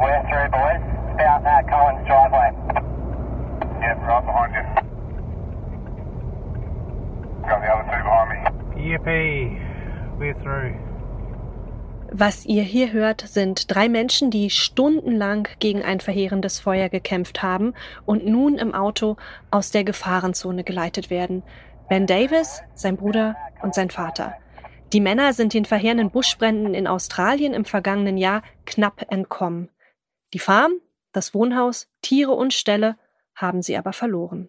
West three boys. Stay out that Collins driveway. Yep, right behind you. Got the other two behind me. Yippee, we're through. Was ihr hier hört, sind drei Menschen, die stundenlang gegen ein verheerendes Feuer gekämpft haben und nun im Auto aus der Gefahrenzone geleitet werden. Ben Davis, sein Bruder und sein Vater. Die Männer sind den verheerenden Buschbränden in Australien im vergangenen Jahr knapp entkommen. Die Farm, das Wohnhaus, Tiere und Ställe haben sie aber verloren.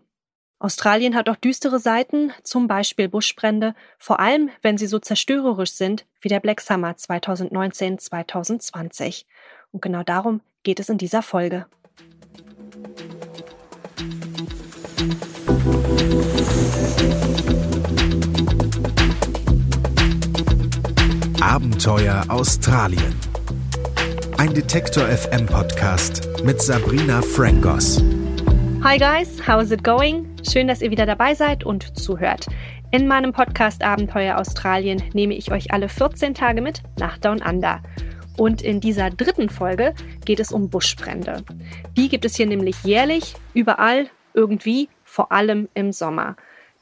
Australien hat auch düstere Seiten, zum Beispiel Buschbrände, vor allem wenn sie so zerstörerisch sind wie der Black Summer 2019-2020. Und genau darum geht es in dieser Folge. Abenteuer Australien. Ein Detektor FM Podcast mit Sabrina Frangos. Hi guys, how is it going? Schön, dass ihr wieder dabei seid und zuhört. In meinem Podcast Abenteuer Australien nehme ich euch alle 14 Tage mit nach Down Under. Und in dieser dritten Folge geht es um Buschbrände. Die gibt es hier nämlich jährlich, überall, irgendwie, vor allem im Sommer.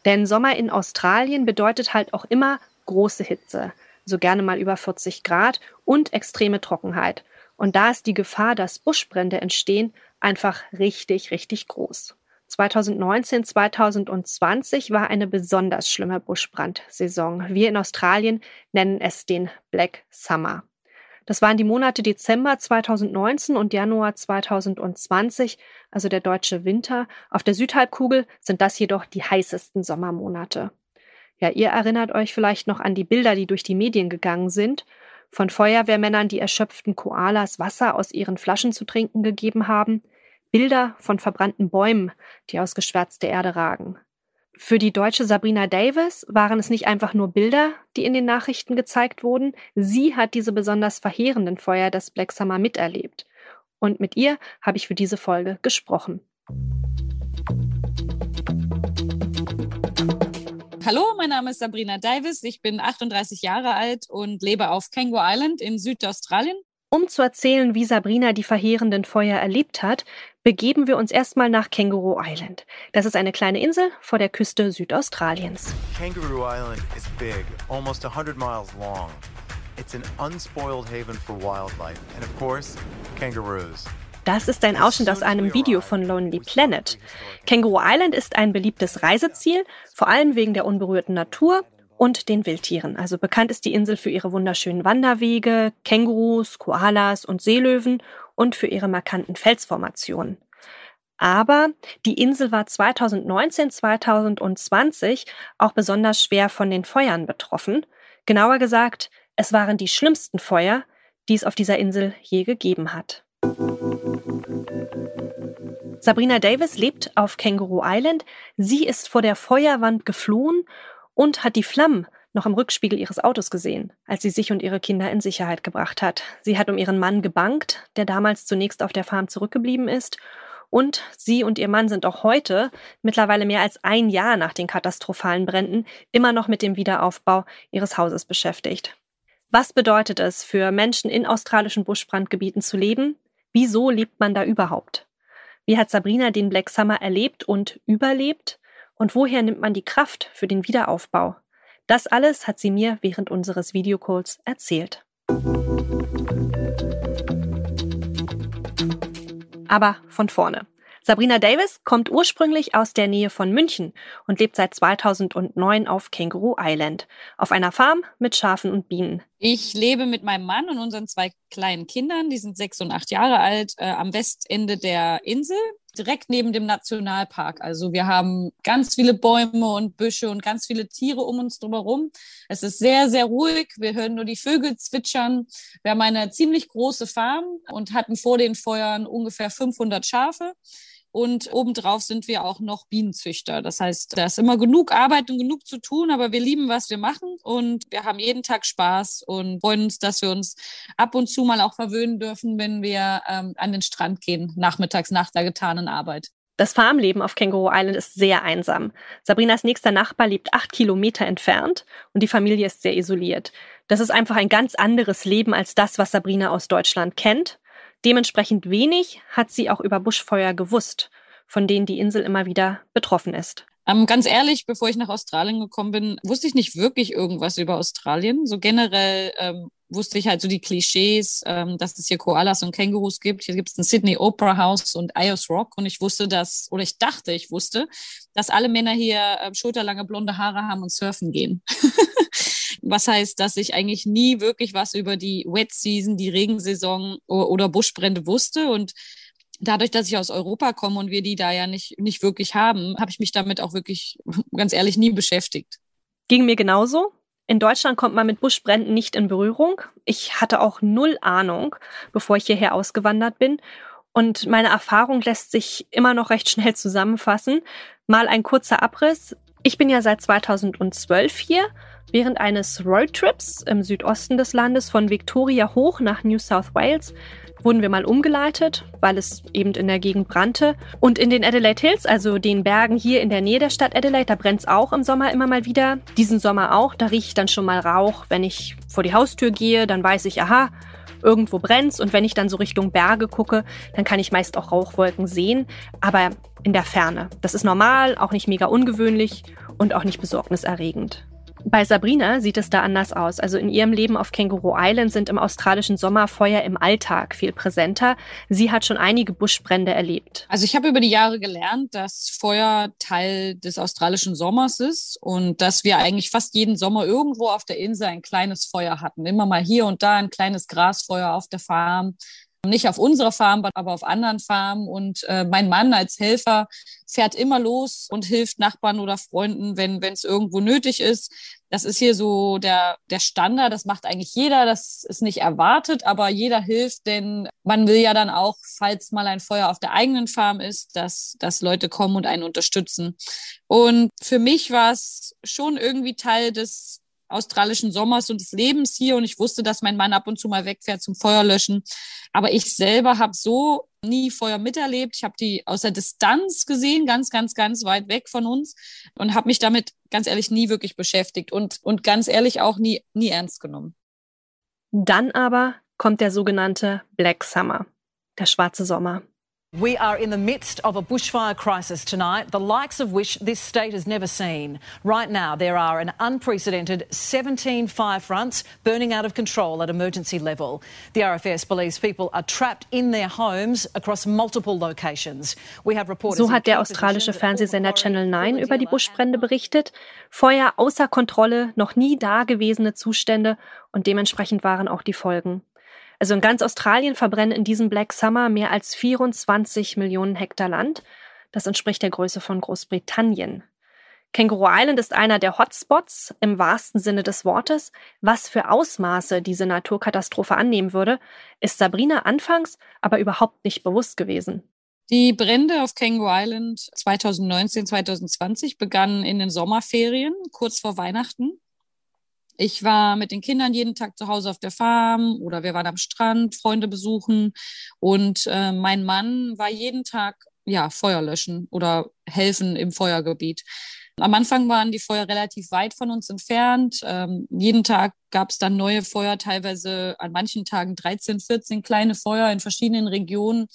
Denn Sommer in Australien bedeutet halt auch immer große Hitze so gerne mal über 40 Grad und extreme Trockenheit. Und da ist die Gefahr, dass Buschbrände entstehen, einfach richtig, richtig groß. 2019, 2020 war eine besonders schlimme Buschbrandsaison. Wir in Australien nennen es den Black Summer. Das waren die Monate Dezember 2019 und Januar 2020, also der deutsche Winter. Auf der Südhalbkugel sind das jedoch die heißesten Sommermonate. Ja, ihr erinnert euch vielleicht noch an die Bilder, die durch die Medien gegangen sind, von Feuerwehrmännern, die erschöpften Koalas Wasser aus ihren Flaschen zu trinken gegeben haben, Bilder von verbrannten Bäumen, die aus geschwärzter Erde ragen. Für die deutsche Sabrina Davis waren es nicht einfach nur Bilder, die in den Nachrichten gezeigt wurden, sie hat diese besonders verheerenden Feuer des Black Summer miterlebt. Und mit ihr habe ich für diese Folge gesprochen. Hallo, mein Name ist Sabrina Davis. Ich bin 38 Jahre alt und lebe auf Kangaroo Island in Südaustralien. Um zu erzählen, wie Sabrina die verheerenden Feuer erlebt hat, begeben wir uns erstmal nach Kangaroo Island. Das ist eine kleine Insel vor der Küste Südaustraliens. Kangaroo Island is big, almost 100 miles long. It's an unspoiled haven for wildlife and of course, kangaroos. Das ist ein Ausschnitt aus einem Video von Lonely Planet. Kangaroo Island ist ein beliebtes Reiseziel, vor allem wegen der unberührten Natur und den Wildtieren. Also bekannt ist die Insel für ihre wunderschönen Wanderwege, Kängurus, Koalas und Seelöwen und für ihre markanten Felsformationen. Aber die Insel war 2019, 2020 auch besonders schwer von den Feuern betroffen. Genauer gesagt, es waren die schlimmsten Feuer, die es auf dieser Insel je gegeben hat. Sabrina Davis lebt auf Kangaroo Island. Sie ist vor der Feuerwand geflohen und hat die Flammen noch im Rückspiegel ihres Autos gesehen, als sie sich und ihre Kinder in Sicherheit gebracht hat. Sie hat um ihren Mann gebankt, der damals zunächst auf der Farm zurückgeblieben ist. Und sie und ihr Mann sind auch heute, mittlerweile mehr als ein Jahr nach den katastrophalen Bränden, immer noch mit dem Wiederaufbau ihres Hauses beschäftigt. Was bedeutet es für Menschen in australischen Buschbrandgebieten zu leben? Wieso lebt man da überhaupt? Wie hat Sabrina den Black Summer erlebt und überlebt? Und woher nimmt man die Kraft für den Wiederaufbau? Das alles hat sie mir während unseres Videocalls erzählt. Aber von vorne. Sabrina Davis kommt ursprünglich aus der Nähe von München und lebt seit 2009 auf Kangaroo Island, auf einer Farm mit Schafen und Bienen. Ich lebe mit meinem Mann und unseren zwei kleinen Kindern, die sind sechs und acht Jahre alt, äh, am Westende der Insel, direkt neben dem Nationalpark. Also wir haben ganz viele Bäume und Büsche und ganz viele Tiere um uns drumherum. Es ist sehr, sehr ruhig. Wir hören nur die Vögel zwitschern. Wir haben eine ziemlich große Farm und hatten vor den Feuern ungefähr 500 Schafe. Und obendrauf sind wir auch noch Bienenzüchter. Das heißt, da ist immer genug Arbeit und genug zu tun, aber wir lieben, was wir machen und wir haben jeden Tag Spaß und freuen uns, dass wir uns ab und zu mal auch verwöhnen dürfen, wenn wir ähm, an den Strand gehen, nachmittags nach der getanen Arbeit. Das Farmleben auf Kangaroo Island ist sehr einsam. Sabrinas nächster Nachbar lebt acht Kilometer entfernt und die Familie ist sehr isoliert. Das ist einfach ein ganz anderes Leben als das, was Sabrina aus Deutschland kennt. Dementsprechend wenig hat sie auch über Buschfeuer gewusst, von denen die Insel immer wieder betroffen ist. Ähm, ganz ehrlich, bevor ich nach Australien gekommen bin, wusste ich nicht wirklich irgendwas über Australien. So generell ähm, wusste ich halt so die Klischees, ähm, dass es hier Koalas und Kängurus gibt. Hier gibt es ein Sydney Opera House und Ayers Rock. Und ich wusste, dass, oder ich dachte, ich wusste, dass alle Männer hier äh, schulterlange blonde Haare haben und surfen gehen. was heißt, dass ich eigentlich nie wirklich was über die Wet Season, die Regensaison oder Buschbrände wusste. Und dadurch, dass ich aus Europa komme und wir die da ja nicht, nicht wirklich haben, habe ich mich damit auch wirklich, ganz ehrlich, nie beschäftigt. Ging mir genauso. In Deutschland kommt man mit Buschbränden nicht in Berührung. Ich hatte auch null Ahnung, bevor ich hierher ausgewandert bin. Und meine Erfahrung lässt sich immer noch recht schnell zusammenfassen. Mal ein kurzer Abriss. Ich bin ja seit 2012 hier. Während eines Roadtrips im Südosten des Landes von Victoria hoch nach New South Wales wurden wir mal umgeleitet, weil es eben in der Gegend brannte. Und in den Adelaide Hills, also den Bergen hier in der Nähe der Stadt Adelaide, da brennt es auch im Sommer immer mal wieder. Diesen Sommer auch, da rieche ich dann schon mal Rauch. Wenn ich vor die Haustür gehe, dann weiß ich, aha, irgendwo brennt's. Und wenn ich dann so Richtung Berge gucke, dann kann ich meist auch Rauchwolken sehen, aber in der Ferne. Das ist normal, auch nicht mega ungewöhnlich und auch nicht besorgniserregend. Bei Sabrina sieht es da anders aus. Also in ihrem Leben auf Känguru Island sind im australischen Sommer Feuer im Alltag viel präsenter. Sie hat schon einige Buschbrände erlebt. Also ich habe über die Jahre gelernt, dass Feuer Teil des australischen Sommers ist und dass wir eigentlich fast jeden Sommer irgendwo auf der Insel ein kleines Feuer hatten. Immer mal hier und da ein kleines Grasfeuer auf der Farm. Nicht auf unserer Farm, aber auf anderen Farmen. Und äh, mein Mann als Helfer fährt immer los und hilft Nachbarn oder Freunden, wenn es irgendwo nötig ist. Das ist hier so der, der Standard. Das macht eigentlich jeder. Das ist nicht erwartet, aber jeder hilft, denn man will ja dann auch, falls mal ein Feuer auf der eigenen Farm ist, dass, dass Leute kommen und einen unterstützen. Und für mich war es schon irgendwie Teil des australischen Sommers und des Lebens hier und ich wusste, dass mein Mann ab und zu mal wegfährt zum Feuerlöschen. Aber ich selber habe so nie Feuer miterlebt. Ich habe die aus der Distanz gesehen, ganz, ganz, ganz weit weg von uns und habe mich damit ganz ehrlich nie wirklich beschäftigt und, und ganz ehrlich auch nie, nie ernst genommen. Dann aber kommt der sogenannte Black Summer, der schwarze Sommer. We are in the midst of a bushfire crisis tonight, the likes of which this state has never seen. Right now, there are an unprecedented 17 fire fronts burning out of control at emergency level. The RFS believes people are trapped in their homes across multiple locations. We have reporters so hat der australische Fernsehsender Channel 9 über die Buschbrände berichtet. Feuer außer Kontrolle, noch nie dagewesene Zustände und dementsprechend waren auch die Folgen. Also in ganz Australien verbrennen in diesem Black Summer mehr als 24 Millionen Hektar Land. Das entspricht der Größe von Großbritannien. Kangaroo Island ist einer der Hotspots im wahrsten Sinne des Wortes. Was für Ausmaße diese Naturkatastrophe annehmen würde, ist Sabrina anfangs aber überhaupt nicht bewusst gewesen. Die Brände auf Kangaroo Island 2019, 2020 begannen in den Sommerferien, kurz vor Weihnachten. Ich war mit den Kindern jeden Tag zu Hause auf der Farm oder wir waren am Strand, Freunde besuchen und äh, mein Mann war jeden Tag ja Feuer löschen oder helfen im Feuergebiet. Am Anfang waren die Feuer relativ weit von uns entfernt. Ähm, jeden Tag gab es dann neue Feuer, teilweise an manchen Tagen 13, 14 kleine Feuer in verschiedenen Regionen.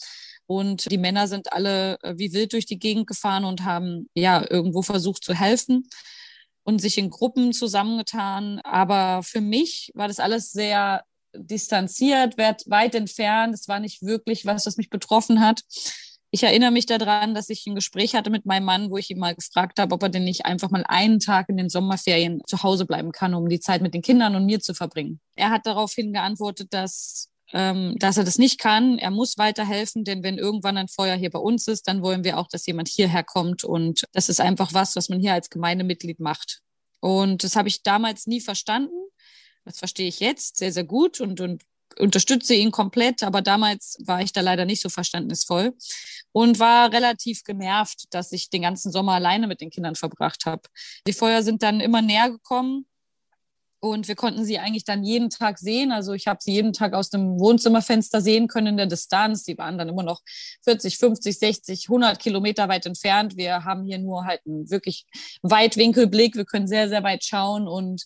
Und die Männer sind alle äh, wie wild durch die Gegend gefahren und haben ja irgendwo versucht zu helfen und sich in Gruppen zusammengetan. Aber für mich war das alles sehr distanziert, weit entfernt. Es war nicht wirklich was, was mich betroffen hat. Ich erinnere mich daran, dass ich ein Gespräch hatte mit meinem Mann, wo ich ihn mal gefragt habe, ob er denn nicht einfach mal einen Tag in den Sommerferien zu Hause bleiben kann, um die Zeit mit den Kindern und mir zu verbringen. Er hat daraufhin geantwortet, dass ähm, dass er das nicht kann. Er muss weiterhelfen, denn wenn irgendwann ein Feuer hier bei uns ist, dann wollen wir auch, dass jemand hierher kommt. Und das ist einfach was, was man hier als Gemeindemitglied macht. Und das habe ich damals nie verstanden. Das verstehe ich jetzt sehr, sehr gut und, und unterstütze ihn komplett, aber damals war ich da leider nicht so verständnisvoll und war relativ genervt, dass ich den ganzen Sommer alleine mit den Kindern verbracht habe. Die Feuer sind dann immer näher gekommen und wir konnten sie eigentlich dann jeden Tag sehen. Also ich habe sie jeden Tag aus dem Wohnzimmerfenster sehen können in der Distanz. Sie waren dann immer noch 40, 50, 60, 100 Kilometer weit entfernt. Wir haben hier nur halt einen wirklich Weitwinkelblick. Wir können sehr, sehr weit schauen. Und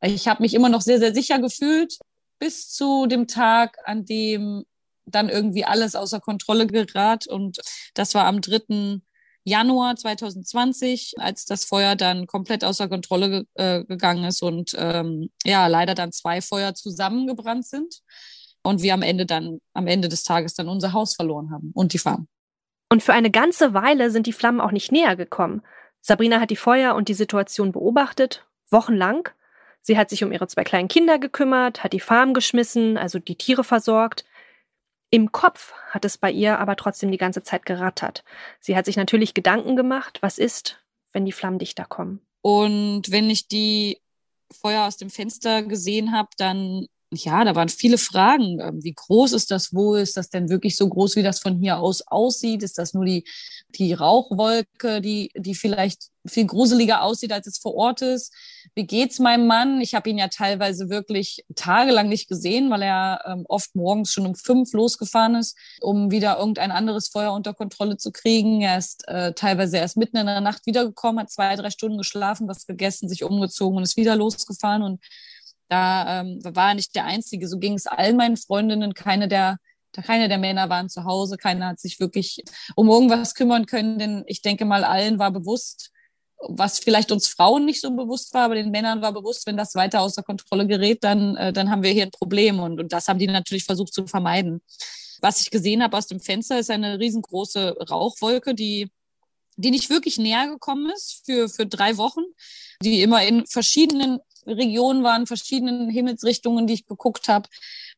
ich habe mich immer noch sehr, sehr sicher gefühlt bis zu dem Tag, an dem dann irgendwie alles außer Kontrolle gerät. Und das war am 3. Januar 2020, als das Feuer dann komplett außer Kontrolle äh, gegangen ist und ähm, ja, leider dann zwei Feuer zusammengebrannt sind und wir am Ende dann, am Ende des Tages dann unser Haus verloren haben und die Farm. Und für eine ganze Weile sind die Flammen auch nicht näher gekommen. Sabrina hat die Feuer und die Situation beobachtet, wochenlang. Sie hat sich um ihre zwei kleinen Kinder gekümmert, hat die Farm geschmissen, also die Tiere versorgt. Im Kopf hat es bei ihr aber trotzdem die ganze Zeit gerattert. Sie hat sich natürlich Gedanken gemacht, was ist, wenn die Flammen dichter kommen. Und wenn ich die Feuer aus dem Fenster gesehen habe, dann ja, da waren viele Fragen. Ähm, wie groß ist das wohl? Ist das denn wirklich so groß, wie das von hier aus aussieht? Ist das nur die, die Rauchwolke, die, die vielleicht viel gruseliger aussieht, als es vor Ort ist? Wie geht's meinem Mann? Ich habe ihn ja teilweise wirklich tagelang nicht gesehen, weil er ähm, oft morgens schon um fünf losgefahren ist, um wieder irgendein anderes Feuer unter Kontrolle zu kriegen. Er ist äh, teilweise erst mitten in der Nacht wiedergekommen, hat zwei, drei Stunden geschlafen, was gegessen, sich umgezogen und ist wieder losgefahren und da ähm, war er nicht der Einzige. So ging es allen meinen Freundinnen. Keine der, keine der Männer waren zu Hause. Keiner hat sich wirklich um irgendwas kümmern können. Denn ich denke mal, allen war bewusst, was vielleicht uns Frauen nicht so bewusst war, aber den Männern war bewusst, wenn das weiter außer Kontrolle gerät, dann, äh, dann haben wir hier ein Problem. Und, und das haben die natürlich versucht zu vermeiden. Was ich gesehen habe aus dem Fenster, ist eine riesengroße Rauchwolke, die, die nicht wirklich näher gekommen ist für, für drei Wochen, die immer in verschiedenen Regionen waren, verschiedenen Himmelsrichtungen, die ich geguckt habe.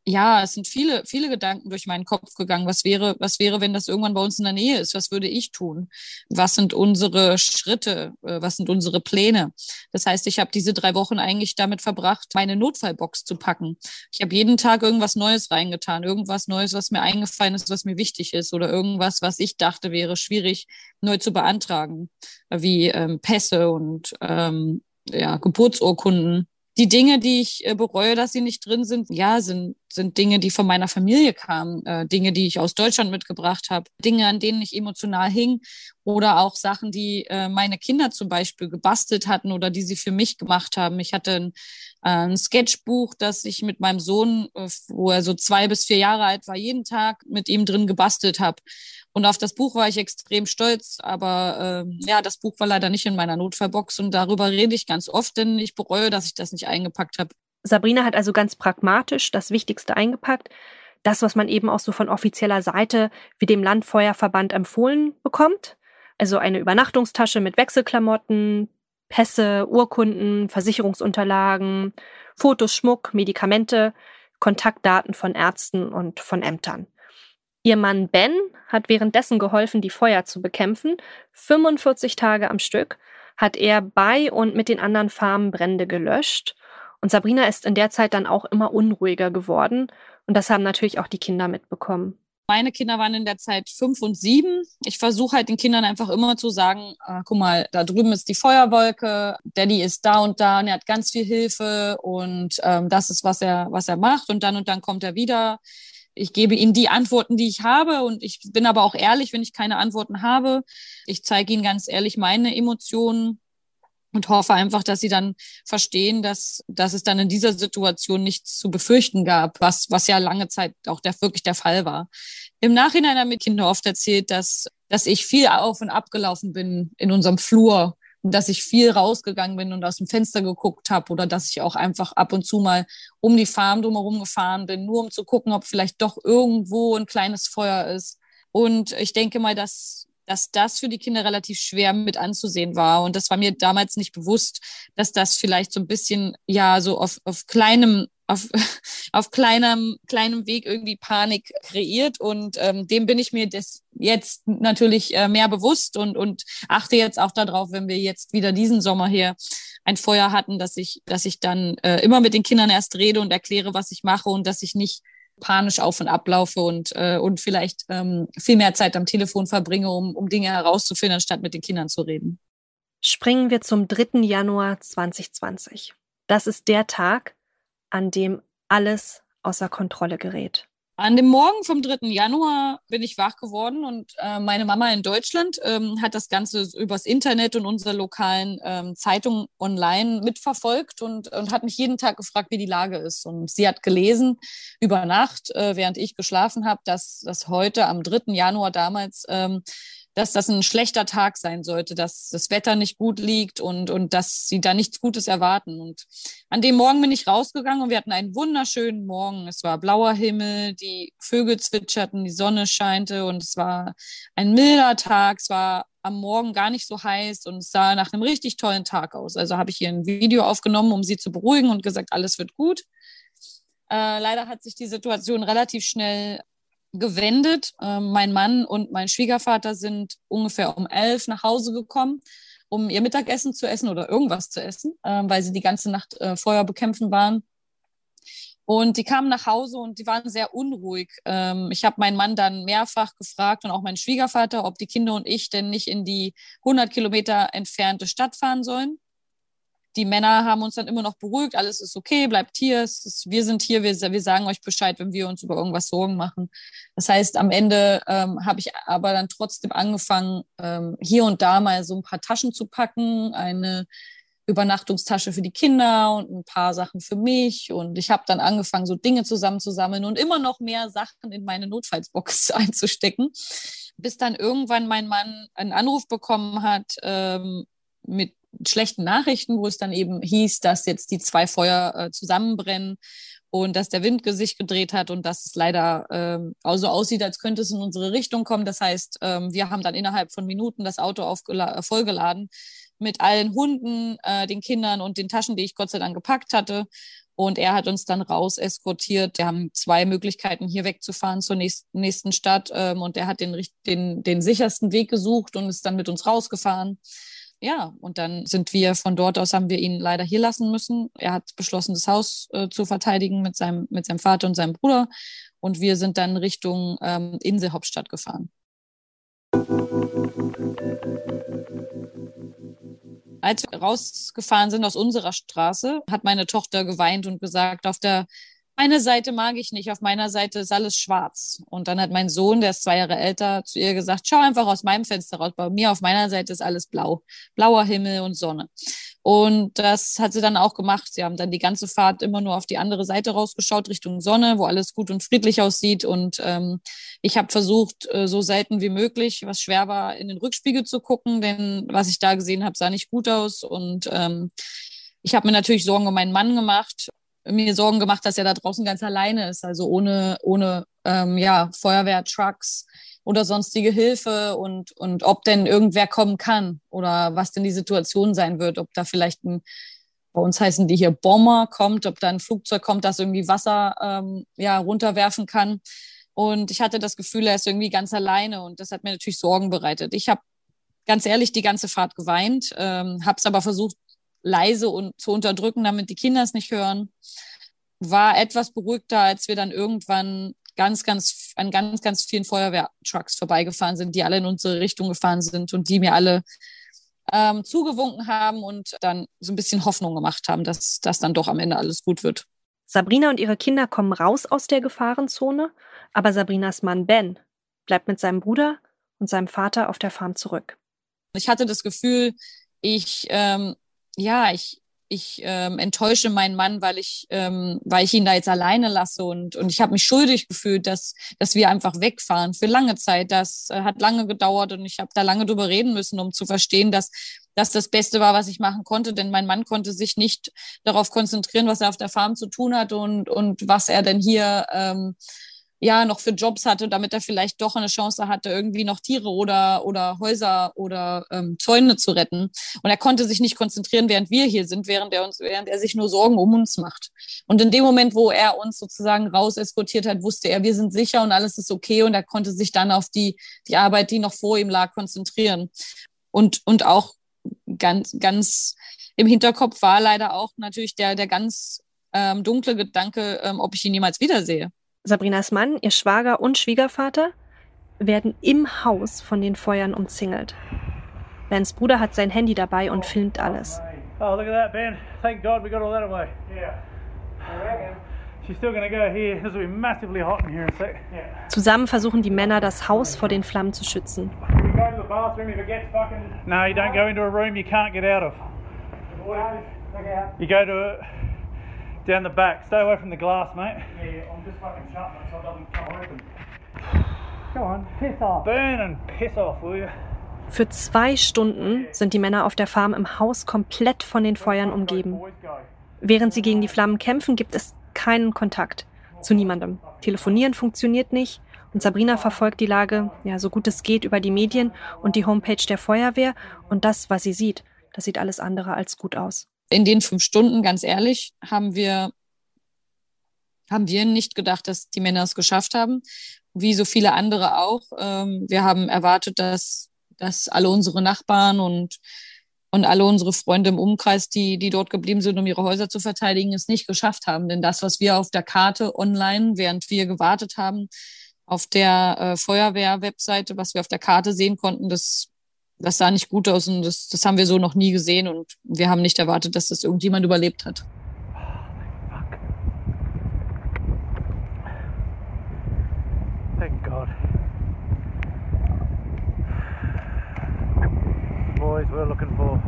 Ja, es sind viele, viele Gedanken durch meinen Kopf gegangen. Was wäre, was wäre, wenn das irgendwann bei uns in der Nähe ist? Was würde ich tun? Was sind unsere Schritte? Äh, was sind unsere Pläne? Das heißt, ich habe diese drei Wochen eigentlich damit verbracht, meine Notfallbox zu packen. Ich habe jeden Tag irgendwas Neues reingetan, irgendwas Neues, was mir eingefallen ist, was mir wichtig ist oder irgendwas, was ich dachte wäre schwierig neu zu beantragen, wie ähm, Pässe und ähm, ja, Geburtsurkunden. Die Dinge, die ich äh, bereue, dass sie nicht drin sind, ja, sind, sind Dinge, die von meiner Familie kamen, äh, Dinge, die ich aus Deutschland mitgebracht habe, Dinge, an denen ich emotional hing oder auch Sachen, die äh, meine Kinder zum Beispiel gebastelt hatten oder die sie für mich gemacht haben. Ich hatte ein, äh, ein Sketchbuch, das ich mit meinem Sohn, äh, wo er so zwei bis vier Jahre alt war, jeden Tag mit ihm drin gebastelt habe. Und auf das Buch war ich extrem stolz, aber äh, ja, das Buch war leider nicht in meiner Notfallbox und darüber rede ich ganz oft, denn ich bereue, dass ich das nicht eingepackt habe. Sabrina hat also ganz pragmatisch das Wichtigste eingepackt. Das, was man eben auch so von offizieller Seite wie dem Landfeuerverband empfohlen bekommt. Also eine Übernachtungstasche mit Wechselklamotten, Pässe, Urkunden, Versicherungsunterlagen, Fotos, Schmuck, Medikamente, Kontaktdaten von Ärzten und von Ämtern. Ihr Mann Ben hat währenddessen geholfen, die Feuer zu bekämpfen. 45 Tage am Stück hat er bei und mit den anderen Farmen Brände gelöscht. Und Sabrina ist in der Zeit dann auch immer unruhiger geworden. Und das haben natürlich auch die Kinder mitbekommen. Meine Kinder waren in der Zeit fünf und sieben. Ich versuche halt den Kindern einfach immer zu sagen, äh, guck mal, da drüben ist die Feuerwolke, Daddy ist da und da und er hat ganz viel Hilfe und ähm, das ist, was er, was er macht und dann und dann kommt er wieder ich gebe ihnen die Antworten, die ich habe und ich bin aber auch ehrlich, wenn ich keine Antworten habe. Ich zeige ihnen ganz ehrlich meine Emotionen und hoffe einfach, dass sie dann verstehen, dass, dass es dann in dieser Situation nichts zu befürchten gab, was, was ja lange Zeit auch der, wirklich der Fall war. Im Nachhinein haben mir Kinder oft erzählt, dass, dass ich viel auf und ab gelaufen bin in unserem Flur dass ich viel rausgegangen bin und aus dem Fenster geguckt habe oder dass ich auch einfach ab und zu mal um die Farm drumherum gefahren bin, nur um zu gucken, ob vielleicht doch irgendwo ein kleines Feuer ist. Und ich denke mal, dass, dass das für die Kinder relativ schwer mit anzusehen war. Und das war mir damals nicht bewusst, dass das vielleicht so ein bisschen, ja, so auf, auf kleinem auf, auf kleinem, kleinem Weg irgendwie Panik kreiert. Und ähm, dem bin ich mir das jetzt natürlich äh, mehr bewusst und, und achte jetzt auch darauf, wenn wir jetzt wieder diesen Sommer hier ein Feuer hatten, dass ich, dass ich dann äh, immer mit den Kindern erst rede und erkläre, was ich mache und dass ich nicht panisch auf und ablaufe und, äh, und vielleicht ähm, viel mehr Zeit am Telefon verbringe, um, um Dinge herauszufinden, anstatt mit den Kindern zu reden. Springen wir zum 3. Januar 2020. Das ist der Tag, an dem alles außer Kontrolle gerät. An dem Morgen vom 3. Januar bin ich wach geworden und äh, meine Mama in Deutschland ähm, hat das Ganze übers Internet und unsere lokalen ähm, Zeitungen online mitverfolgt und, und hat mich jeden Tag gefragt, wie die Lage ist. Und sie hat gelesen über Nacht, äh, während ich geschlafen habe, dass, dass heute am 3. Januar damals ähm, dass das ein schlechter Tag sein sollte, dass das Wetter nicht gut liegt und, und dass sie da nichts Gutes erwarten. Und an dem Morgen bin ich rausgegangen und wir hatten einen wunderschönen Morgen. Es war blauer Himmel, die Vögel zwitscherten, die Sonne scheinte und es war ein milder Tag. Es war am Morgen gar nicht so heiß und es sah nach einem richtig tollen Tag aus. Also habe ich hier ein Video aufgenommen, um sie zu beruhigen und gesagt, alles wird gut. Äh, leider hat sich die Situation relativ schnell gewendet. Ähm, mein Mann und mein Schwiegervater sind ungefähr um elf nach Hause gekommen, um ihr Mittagessen zu essen oder irgendwas zu essen, äh, weil sie die ganze Nacht äh, Feuer bekämpfen waren. Und die kamen nach Hause und die waren sehr unruhig. Ähm, ich habe meinen Mann dann mehrfach gefragt und auch meinen Schwiegervater, ob die Kinder und ich denn nicht in die 100 Kilometer entfernte Stadt fahren sollen die Männer haben uns dann immer noch beruhigt, alles ist okay, bleibt hier, ist, wir sind hier, wir, wir, sagen euch Bescheid, wenn wir uns über irgendwas Sorgen machen. Das heißt, am Ende ähm, habe ich aber dann trotzdem angefangen, ähm, hier und da mal so ein paar Taschen zu packen, eine Übernachtungstasche für die Kinder und ein paar Sachen für mich. Und ich habe dann angefangen, so Dinge zusammenzusammeln und immer noch mehr Sachen in meine Notfallsbox einzustecken, bis dann irgendwann mein Mann einen Anruf bekommen hat ähm, mit schlechten Nachrichten, wo es dann eben hieß, dass jetzt die zwei Feuer äh, zusammenbrennen und dass der Wind sich gedreht hat und dass es leider ähm, so aussieht, als könnte es in unsere Richtung kommen. Das heißt, ähm, wir haben dann innerhalb von Minuten das Auto äh, vollgeladen mit allen Hunden, äh, den Kindern und den Taschen, die ich Gott sei Dank gepackt hatte. Und er hat uns dann raus eskortiert. Wir haben zwei Möglichkeiten, hier wegzufahren zur nächsten, nächsten Stadt. Ähm, und er hat den, den, den sichersten Weg gesucht und ist dann mit uns rausgefahren ja, und dann sind wir von dort aus, haben wir ihn leider hier lassen müssen. Er hat beschlossen, das Haus äh, zu verteidigen mit seinem, mit seinem Vater und seinem Bruder. Und wir sind dann Richtung ähm, Inselhauptstadt gefahren. Als wir rausgefahren sind aus unserer Straße, hat meine Tochter geweint und gesagt, auf der eine Seite mag ich nicht, auf meiner Seite ist alles schwarz. Und dann hat mein Sohn, der ist zwei Jahre älter, zu ihr gesagt, schau einfach aus meinem Fenster raus. Bei mir auf meiner Seite ist alles blau. Blauer Himmel und Sonne. Und das hat sie dann auch gemacht. Sie haben dann die ganze Fahrt immer nur auf die andere Seite rausgeschaut, Richtung Sonne, wo alles gut und friedlich aussieht. Und ähm, ich habe versucht, äh, so selten wie möglich, was schwer war, in den Rückspiegel zu gucken, denn was ich da gesehen habe, sah nicht gut aus. Und ähm, ich habe mir natürlich Sorgen um meinen Mann gemacht mir Sorgen gemacht, dass er da draußen ganz alleine ist, also ohne, ohne ähm, ja, Feuerwehrtrucks oder sonstige Hilfe und, und ob denn irgendwer kommen kann oder was denn die Situation sein wird, ob da vielleicht ein, bei uns heißen die hier Bomber kommt, ob da ein Flugzeug kommt, das irgendwie Wasser ähm, ja, runterwerfen kann. Und ich hatte das Gefühl, er ist irgendwie ganz alleine und das hat mir natürlich Sorgen bereitet. Ich habe ganz ehrlich die ganze Fahrt geweint, ähm, habe es aber versucht, leise und zu unterdrücken, damit die Kinder es nicht hören. War etwas beruhigter, als wir dann irgendwann ganz, ganz, an ganz, ganz vielen Feuerwehrtrucks vorbeigefahren sind, die alle in unsere Richtung gefahren sind und die mir alle ähm, zugewunken haben und dann so ein bisschen Hoffnung gemacht haben, dass das dann doch am Ende alles gut wird. Sabrina und ihre Kinder kommen raus aus der Gefahrenzone, aber Sabrinas Mann Ben bleibt mit seinem Bruder und seinem Vater auf der Farm zurück. Ich hatte das Gefühl, ich ähm, ja, ich, ich ähm, enttäusche meinen Mann, weil ich, ähm, weil ich ihn da jetzt alleine lasse und, und ich habe mich schuldig gefühlt, dass, dass wir einfach wegfahren für lange Zeit. Das äh, hat lange gedauert und ich habe da lange drüber reden müssen, um zu verstehen, dass das das Beste war, was ich machen konnte, denn mein Mann konnte sich nicht darauf konzentrieren, was er auf der Farm zu tun hat und, und was er denn hier ähm, ja noch für Jobs hatte, damit er vielleicht doch eine Chance hatte, irgendwie noch Tiere oder, oder Häuser oder ähm, Zäune zu retten. Und er konnte sich nicht konzentrieren, während wir hier sind, während er uns, während er sich nur Sorgen um uns macht. Und in dem Moment, wo er uns sozusagen raus eskortiert hat, wusste er, wir sind sicher und alles ist okay. Und er konnte sich dann auf die, die Arbeit, die noch vor ihm lag, konzentrieren. Und, und auch ganz, ganz im Hinterkopf war leider auch natürlich der, der ganz ähm, dunkle Gedanke, ähm, ob ich ihn jemals wiedersehe. Sabrinas Mann, ihr Schwager und Schwiegervater werden im Haus von den Feuern umzingelt. Bens Bruder hat sein Handy dabei und filmt alles. Oh, look at that, Ben. Thank God we got all that away. Yeah. I reckon. She's still gonna go here. This will be massively hot in here in a sec. Yeah. Zusammen versuchen die Männer, das Haus vor den Flammen zu schützen. Can we go to the bathroom if it gets fucking. No, you don't go into a room you can't get out of. You go to down the back. Stay away from the glass, mate. Yeah, yeah I'm just fucking shutting it so it doesn't come open. Go on, piss off. Burn and piss off, will you? Für zwei Stunden sind die Männer auf der Farm im Haus komplett von den Feuern umgeben. Während sie gegen die Flammen kämpfen, gibt es keinen Kontakt zu niemandem. Telefonieren funktioniert nicht und Sabrina verfolgt die Lage, ja, so gut es geht, über die Medien und die Homepage der Feuerwehr und das, was sie sieht, das sieht alles andere als gut aus. In den fünf Stunden, ganz ehrlich, haben wir, haben wir nicht gedacht, dass die Männer es geschafft haben, wie so viele andere auch. Ähm, wir haben erwartet, dass, dass alle unsere Nachbarn und und alle unsere Freunde im Umkreis, die, die dort geblieben sind, um ihre Häuser zu verteidigen, es nicht geschafft haben. Denn das, was wir auf der Karte online, während wir gewartet haben, auf der äh, Feuerwehr-Webseite, was wir auf der Karte sehen konnten, das, das sah nicht gut aus und das, das haben wir so noch nie gesehen und wir haben nicht erwartet, dass das irgendjemand überlebt hat. Thank God. Boys we're looking for.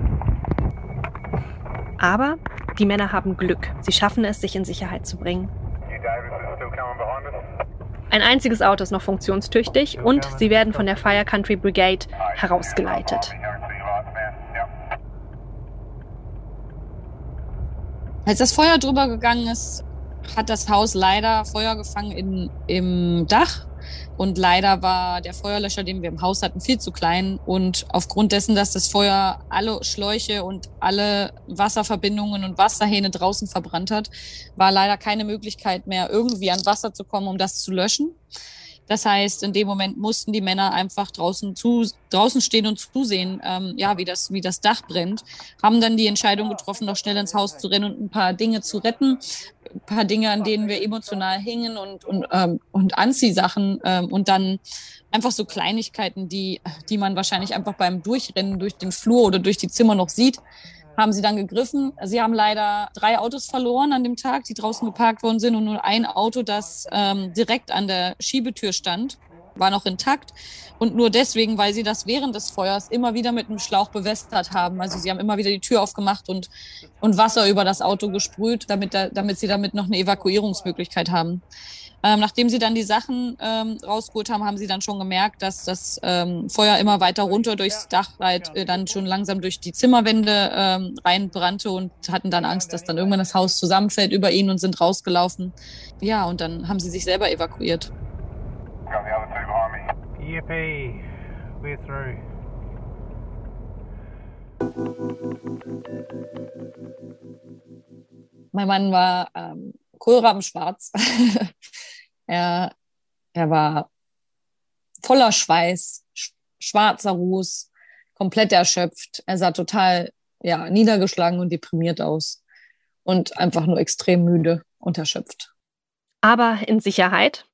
Aber die Männer haben Glück. Sie schaffen es, sich in Sicherheit zu bringen. You Davis is still coming behind us. Ein einziges Auto ist noch funktionstüchtig und sie werden von der Fire Country Brigade herausgeleitet. Als das Feuer drüber gegangen ist, hat das Haus leider Feuer gefangen in, im Dach. Und leider war der Feuerlöscher, den wir im Haus hatten, viel zu klein. Und aufgrund dessen, dass das Feuer alle Schläuche und alle Wasserverbindungen und Wasserhähne draußen verbrannt hat, war leider keine Möglichkeit mehr, irgendwie an Wasser zu kommen, um das zu löschen. Das heißt, in dem Moment mussten die Männer einfach draußen, zu, draußen stehen und zusehen, ähm, ja, wie das, wie das Dach brennt. Haben dann die Entscheidung getroffen, noch schnell ins Haus zu rennen und ein paar Dinge zu retten. Ein paar Dinge, an denen wir emotional hingen und, und, ähm, und Anziehsachen ähm, und dann einfach so Kleinigkeiten, die, die man wahrscheinlich einfach beim Durchrennen durch den Flur oder durch die Zimmer noch sieht, haben sie dann gegriffen. Sie haben leider drei Autos verloren an dem Tag, die draußen geparkt worden sind und nur ein Auto, das ähm, direkt an der Schiebetür stand, war noch intakt. Und nur deswegen, weil sie das während des Feuers immer wieder mit einem Schlauch bewässert haben. Also sie haben immer wieder die Tür aufgemacht und, und Wasser über das Auto gesprüht, damit, da, damit sie damit noch eine Evakuierungsmöglichkeit haben. Ähm, nachdem sie dann die Sachen ähm, rausgeholt haben, haben sie dann schon gemerkt, dass das ähm, Feuer immer weiter runter durchs Dach halt, äh, dann schon langsam durch die Zimmerwände ähm, reinbrannte und hatten dann Angst, dass dann irgendwann das Haus zusammenfällt über ihnen und sind rausgelaufen. Ja, und dann haben sie sich selber evakuiert. Yippee. We're through. Mein Mann war ähm, kohlrabenschwarz. er, er war voller Schweiß, sch schwarzer Ruß, komplett erschöpft. Er sah total ja, niedergeschlagen und deprimiert aus und einfach nur extrem müde und erschöpft. Aber in Sicherheit.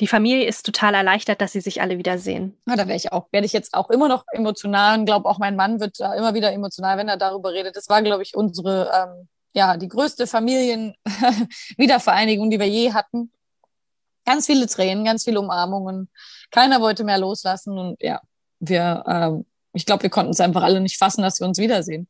Die Familie ist total erleichtert, dass sie sich alle wiedersehen. Ja, da wäre ich auch, werde ich jetzt auch immer noch emotional und glaube auch mein Mann wird da immer wieder emotional, wenn er darüber redet. Das war, glaube ich, unsere, ähm, ja, die größte Familienwiedervereinigung, die wir je hatten. Ganz viele Tränen, ganz viele Umarmungen. Keiner wollte mehr loslassen und ja, wir, ähm, ich glaube, wir konnten es einfach alle nicht fassen, dass wir uns wiedersehen.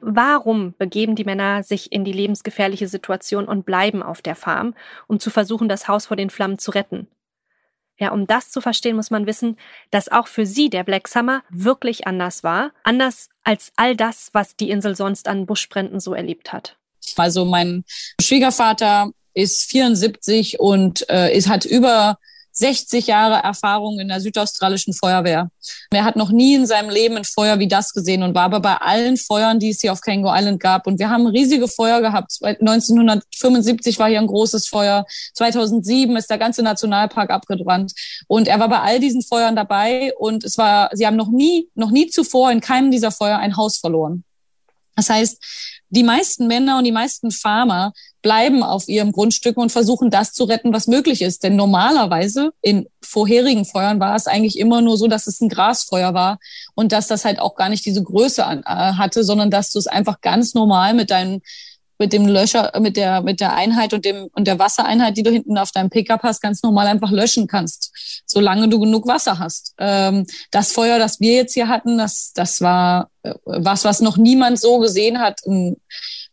Warum begeben die Männer sich in die lebensgefährliche Situation und bleiben auf der Farm, um zu versuchen, das Haus vor den Flammen zu retten? Ja, um das zu verstehen, muss man wissen, dass auch für sie der Black Summer wirklich anders war. Anders als all das, was die Insel sonst an Buschbränden so erlebt hat. Also mein Schwiegervater ist 74 und äh, ist, hat über 60 Jahre Erfahrung in der südaustralischen Feuerwehr. Er hat noch nie in seinem Leben ein Feuer wie das gesehen und war aber bei allen Feuern, die es hier auf Kango Island gab. Und wir haben riesige Feuer gehabt. 1975 war hier ein großes Feuer. 2007 ist der ganze Nationalpark abgebrannt. Und er war bei all diesen Feuern dabei und es war, sie haben noch nie, noch nie zuvor in keinem dieser Feuer ein Haus verloren. Das heißt, die meisten Männer und die meisten Farmer bleiben auf ihrem Grundstück und versuchen das zu retten, was möglich ist. Denn normalerweise in vorherigen Feuern war es eigentlich immer nur so, dass es ein Grasfeuer war und dass das halt auch gar nicht diese Größe an, äh, hatte, sondern dass du es einfach ganz normal mit deinen mit dem Löscher, mit der, mit der Einheit und dem, und der Wassereinheit, die du hinten auf deinem Pickup hast, ganz normal einfach löschen kannst, solange du genug Wasser hast. Ähm, das Feuer, das wir jetzt hier hatten, das, das war äh, was, was noch niemand so gesehen hat.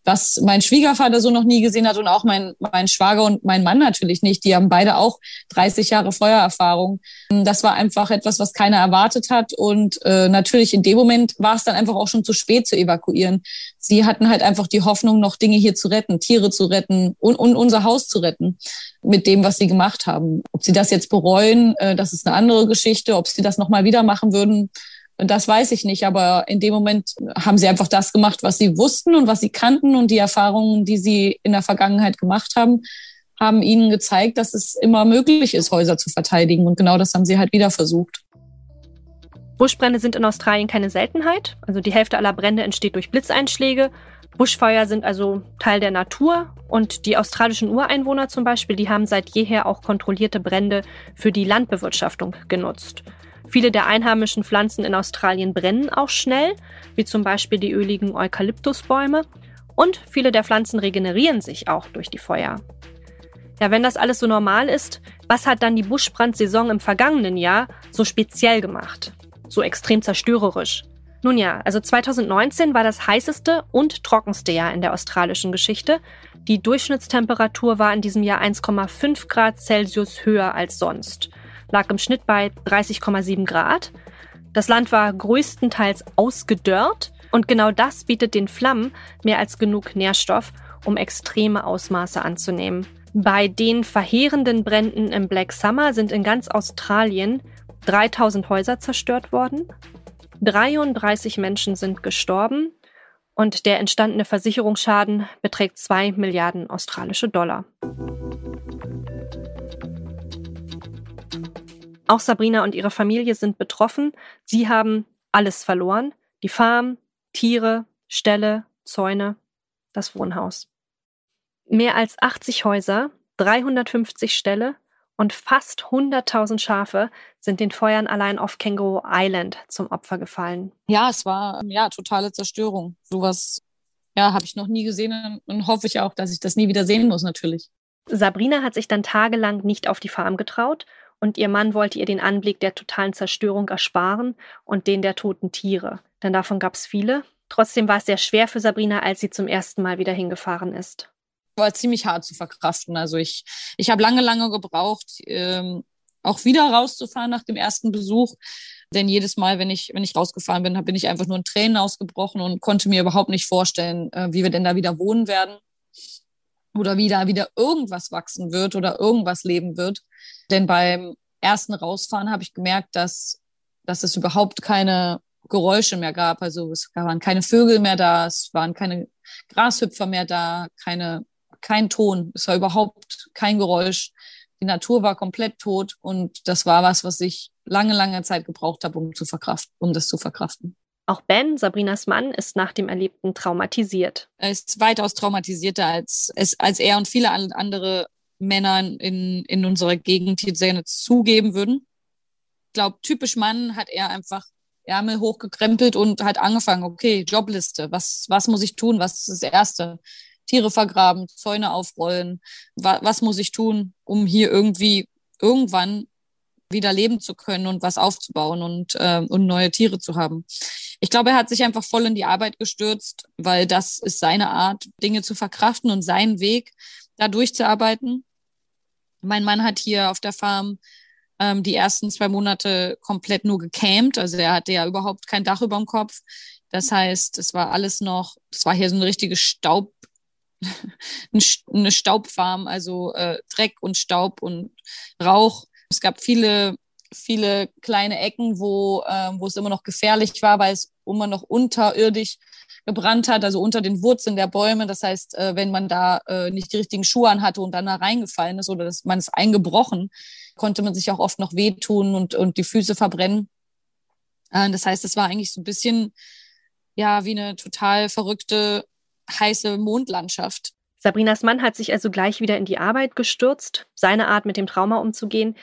Was mein Schwiegervater so noch nie gesehen hat und auch mein, mein Schwager und mein Mann natürlich nicht. Die haben beide auch 30 Jahre Feuererfahrung. Das war einfach etwas, was keiner erwartet hat. Und äh, natürlich in dem Moment war es dann einfach auch schon zu spät zu evakuieren. Sie hatten halt einfach die Hoffnung, noch Dinge hier zu retten, Tiere zu retten und, und unser Haus zu retten mit dem, was sie gemacht haben. Ob sie das jetzt bereuen, äh, das ist eine andere Geschichte. Ob sie das nochmal wieder machen würden, das weiß ich nicht, aber in dem Moment haben sie einfach das gemacht, was sie wussten und was sie kannten und die Erfahrungen, die sie in der Vergangenheit gemacht haben, haben ihnen gezeigt, dass es immer möglich ist, Häuser zu verteidigen. Und genau das haben sie halt wieder versucht. Buschbrände sind in Australien keine Seltenheit. Also die Hälfte aller Brände entsteht durch Blitzeinschläge. Buschfeuer sind also Teil der Natur und die australischen Ureinwohner zum Beispiel, die haben seit jeher auch kontrollierte Brände für die Landbewirtschaftung genutzt. Viele der einheimischen Pflanzen in Australien brennen auch schnell, wie zum Beispiel die öligen Eukalyptusbäume. Und viele der Pflanzen regenerieren sich auch durch die Feuer. Ja, wenn das alles so normal ist, was hat dann die Buschbrandsaison im vergangenen Jahr so speziell gemacht? So extrem zerstörerisch? Nun ja, also 2019 war das heißeste und trockenste Jahr in der australischen Geschichte. Die Durchschnittstemperatur war in diesem Jahr 1,5 Grad Celsius höher als sonst lag im Schnitt bei 30,7 Grad. Das Land war größtenteils ausgedörrt und genau das bietet den Flammen mehr als genug Nährstoff, um extreme Ausmaße anzunehmen. Bei den verheerenden Bränden im Black Summer sind in ganz Australien 3000 Häuser zerstört worden, 33 Menschen sind gestorben und der entstandene Versicherungsschaden beträgt 2 Milliarden australische Dollar. Auch Sabrina und ihre Familie sind betroffen. Sie haben alles verloren. Die Farm, Tiere, Ställe, Zäune, das Wohnhaus. Mehr als 80 Häuser, 350 Ställe und fast 100.000 Schafe sind den Feuern allein auf Kangaroo Island zum Opfer gefallen. Ja, es war ja totale Zerstörung. Sowas ja, habe ich noch nie gesehen und hoffe ich auch, dass ich das nie wieder sehen muss natürlich. Sabrina hat sich dann tagelang nicht auf die Farm getraut und ihr Mann wollte ihr den Anblick der totalen Zerstörung ersparen und den der toten Tiere, denn davon gab es viele. Trotzdem war es sehr schwer für Sabrina, als sie zum ersten Mal wieder hingefahren ist. War ziemlich hart zu verkraften. Also ich, ich habe lange, lange gebraucht, ähm, auch wieder rauszufahren nach dem ersten Besuch. Denn jedes Mal, wenn ich, wenn ich rausgefahren bin, bin ich einfach nur in Tränen ausgebrochen und konnte mir überhaupt nicht vorstellen, äh, wie wir denn da wieder wohnen werden oder wie da wieder irgendwas wachsen wird oder irgendwas leben wird. Denn beim ersten Rausfahren habe ich gemerkt, dass, dass es überhaupt keine Geräusche mehr gab. Also es waren keine Vögel mehr da, es waren keine Grashüpfer mehr da, keine, kein Ton. Es war überhaupt kein Geräusch. Die Natur war komplett tot und das war was, was ich lange, lange Zeit gebraucht habe, um zu verkraften, um das zu verkraften. Auch Ben, Sabrinas Mann, ist nach dem Erlebten traumatisiert. Er ist weitaus traumatisierter als, als er und viele andere Männer in, in unserer Gegend gerne zugeben würden. Ich glaube, typisch Mann hat er einfach Ärmel hochgekrempelt und hat angefangen, okay, Jobliste, was, was muss ich tun, was ist das Erste? Tiere vergraben, Zäune aufrollen, was, was muss ich tun, um hier irgendwie irgendwann wieder leben zu können und was aufzubauen und, äh, und neue Tiere zu haben ich glaube, er hat sich einfach voll in die Arbeit gestürzt, weil das ist seine Art, Dinge zu verkraften und sein Weg, da durchzuarbeiten. Mein Mann hat hier auf der Farm ähm, die ersten zwei Monate komplett nur gecampt. Also er hatte ja überhaupt kein Dach über dem Kopf. Das heißt, es war alles noch, es war hier so eine richtige Staub, eine Staubfarm, also äh, Dreck und Staub und Rauch. Es gab viele viele kleine Ecken, wo, äh, wo es immer noch gefährlich war, weil es immer noch unterirdisch gebrannt hat, also unter den Wurzeln der Bäume. Das heißt, äh, wenn man da äh, nicht die richtigen Schuhe anhatte und dann da reingefallen ist oder dass man es eingebrochen, konnte man sich auch oft noch wehtun und, und die Füße verbrennen. Äh, das heißt, es war eigentlich so ein bisschen ja wie eine total verrückte heiße Mondlandschaft. Sabrinas Mann hat sich also gleich wieder in die Arbeit gestürzt, seine Art mit dem Trauma umzugehen.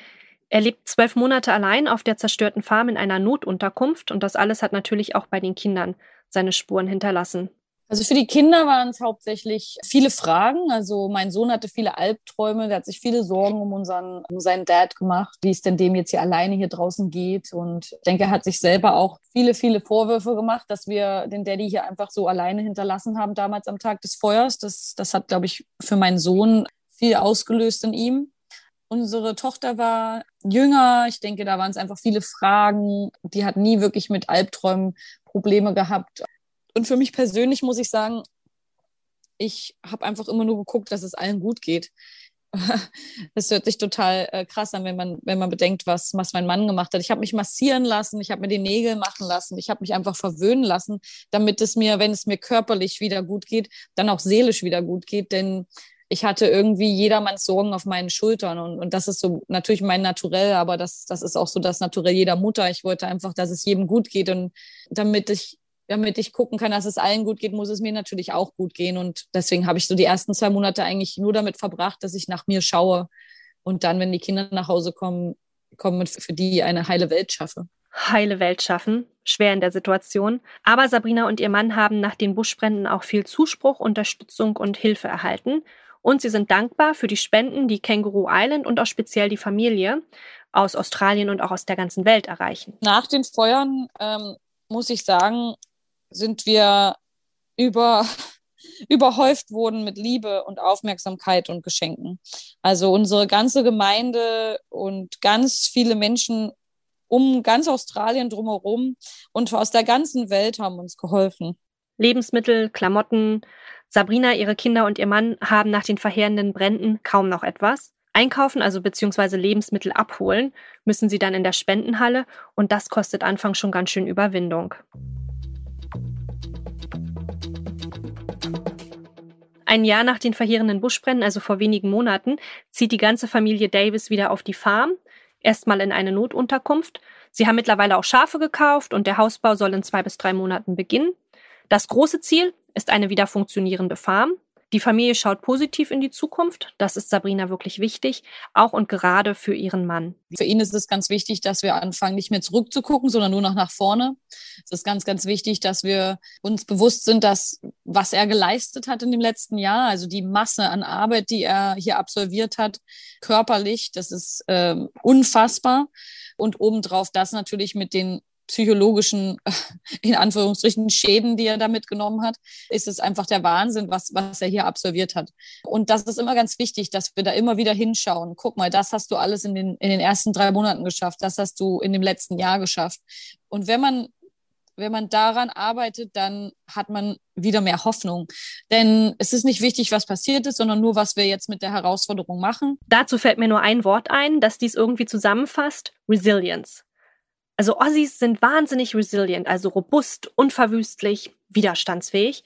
Er lebt zwölf Monate allein auf der zerstörten Farm in einer Notunterkunft und das alles hat natürlich auch bei den Kindern seine Spuren hinterlassen. Also für die Kinder waren es hauptsächlich viele Fragen. Also mein Sohn hatte viele Albträume, der hat sich viele Sorgen um unseren, um seinen Dad gemacht, wie es denn dem jetzt hier alleine hier draußen geht. Und ich denke, er hat sich selber auch viele, viele Vorwürfe gemacht, dass wir den Daddy hier einfach so alleine hinterlassen haben damals am Tag des Feuers. Das, das hat, glaube ich, für meinen Sohn viel ausgelöst in ihm. Unsere Tochter war jünger. Ich denke, da waren es einfach viele Fragen. Die hat nie wirklich mit Albträumen Probleme gehabt. Und für mich persönlich muss ich sagen, ich habe einfach immer nur geguckt, dass es allen gut geht. Das hört sich total äh, krass an, wenn man, wenn man bedenkt, was, was mein Mann gemacht hat. Ich habe mich massieren lassen, ich habe mir die Nägel machen lassen, ich habe mich einfach verwöhnen lassen, damit es mir, wenn es mir körperlich wieder gut geht, dann auch seelisch wieder gut geht. Denn ich hatte irgendwie jedermanns Sorgen auf meinen Schultern und, und das ist so natürlich mein Naturell, aber das, das ist auch so das Naturell jeder Mutter. Ich wollte einfach, dass es jedem gut geht und damit ich damit ich gucken kann, dass es allen gut geht, muss es mir natürlich auch gut gehen. Und deswegen habe ich so die ersten zwei Monate eigentlich nur damit verbracht, dass ich nach mir schaue und dann, wenn die Kinder nach Hause kommen, kommen für die eine heile Welt schaffe. Heile Welt schaffen, schwer in der Situation. Aber Sabrina und ihr Mann haben nach den Buschbränden auch viel Zuspruch, Unterstützung und Hilfe erhalten. Und sie sind dankbar für die Spenden, die Kangaroo Island und auch speziell die Familie aus Australien und auch aus der ganzen Welt erreichen. Nach den Feuern ähm, muss ich sagen, sind wir über, überhäuft wurden mit Liebe und Aufmerksamkeit und Geschenken. Also unsere ganze Gemeinde und ganz viele Menschen um ganz Australien drumherum und aus der ganzen Welt haben uns geholfen. Lebensmittel, Klamotten. Sabrina, ihre Kinder und ihr Mann haben nach den verheerenden Bränden kaum noch etwas. Einkaufen, also beziehungsweise Lebensmittel abholen, müssen sie dann in der Spendenhalle und das kostet Anfang schon ganz schön Überwindung. Ein Jahr nach den verheerenden Buschbränden, also vor wenigen Monaten, zieht die ganze Familie Davis wieder auf die Farm, erstmal in eine Notunterkunft. Sie haben mittlerweile auch Schafe gekauft und der Hausbau soll in zwei bis drei Monaten beginnen. Das große Ziel ist eine wieder funktionierende Farm. Die Familie schaut positiv in die Zukunft. Das ist Sabrina wirklich wichtig, auch und gerade für ihren Mann. Für ihn ist es ganz wichtig, dass wir anfangen, nicht mehr zurückzugucken, sondern nur noch nach vorne. Es ist ganz, ganz wichtig, dass wir uns bewusst sind, dass was er geleistet hat in dem letzten Jahr, also die Masse an Arbeit, die er hier absolviert hat, körperlich, das ist äh, unfassbar. Und obendrauf das natürlich mit den psychologischen, in Anführungsstrichen, Schäden, die er da mitgenommen hat, ist es einfach der Wahnsinn, was, was er hier absolviert hat. Und das ist immer ganz wichtig, dass wir da immer wieder hinschauen. Guck mal, das hast du alles in den, in den ersten drei Monaten geschafft, das hast du in dem letzten Jahr geschafft. Und wenn man wenn man daran arbeitet, dann hat man wieder mehr Hoffnung. Denn es ist nicht wichtig, was passiert ist, sondern nur, was wir jetzt mit der Herausforderung machen. Dazu fällt mir nur ein Wort ein, das dies irgendwie zusammenfasst. Resilience. Also Aussies sind wahnsinnig resilient, also robust, unverwüstlich, widerstandsfähig.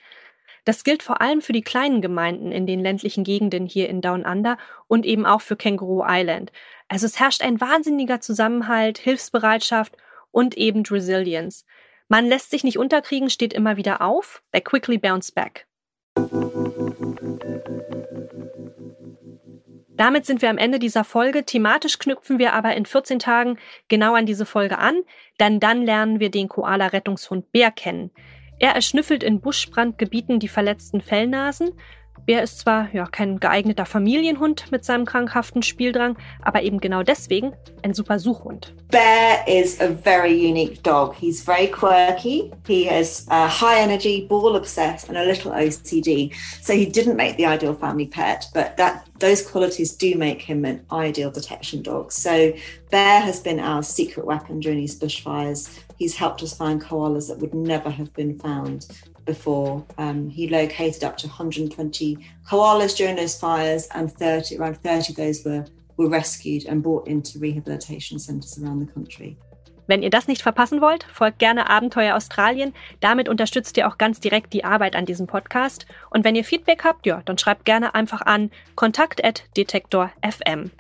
Das gilt vor allem für die kleinen Gemeinden in den ländlichen Gegenden hier in Down Under und eben auch für Kangaroo Island. Also es herrscht ein wahnsinniger Zusammenhalt, Hilfsbereitschaft und eben Resilience. Man lässt sich nicht unterkriegen, steht immer wieder auf. They quickly bounce back. Damit sind wir am Ende dieser Folge. Thematisch knüpfen wir aber in 14 Tagen genau an diese Folge an, denn dann lernen wir den Koala-Rettungshund Bär kennen. Er erschnüffelt in Buschbrandgebieten die verletzten Fellnasen, Bär ist zwar ja, kein geeigneter Familienhund mit seinem krankhaften Spieldrang, aber eben genau deswegen ein super Suchhund. Bear is a very unique dog. He's very quirky. He has a high energy, ball obsessed, and a little OCD. So he didn't make the ideal family pet, but that those qualities do make him an ideal detection dog. So Bear has been our secret weapon during these bushfires. He's helped us find koalas that would never have been found before. Um, he located up to 120 koalas during those fires, and 30, around 30 of those were, were rescued and brought into rehabilitation centres around the country. Wenn ihr das nicht verpassen wollt, folgt gerne Abenteuer Australien. Damit unterstützt ihr auch ganz direkt die Arbeit an diesem Podcast. Und wenn ihr Feedback habt, ja, dann schreibt gerne einfach an kontakt@detektor.fm.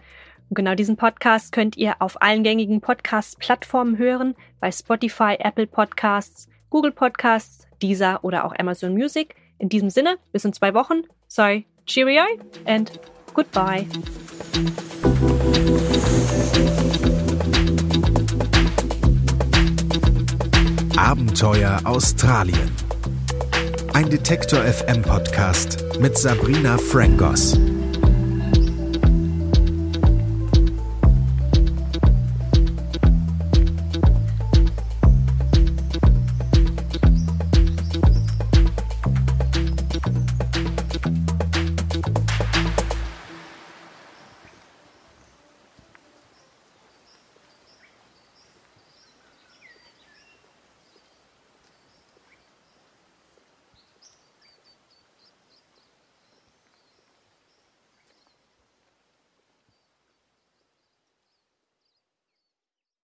Und genau diesen Podcast könnt ihr auf allen gängigen Podcast-Plattformen hören, bei Spotify, Apple Podcasts, Google Podcasts, Deezer oder auch Amazon Music. In diesem Sinne, bis in zwei Wochen. So, cheerio and goodbye. Abenteuer Australien. Ein Detektor FM Podcast mit Sabrina Frangos.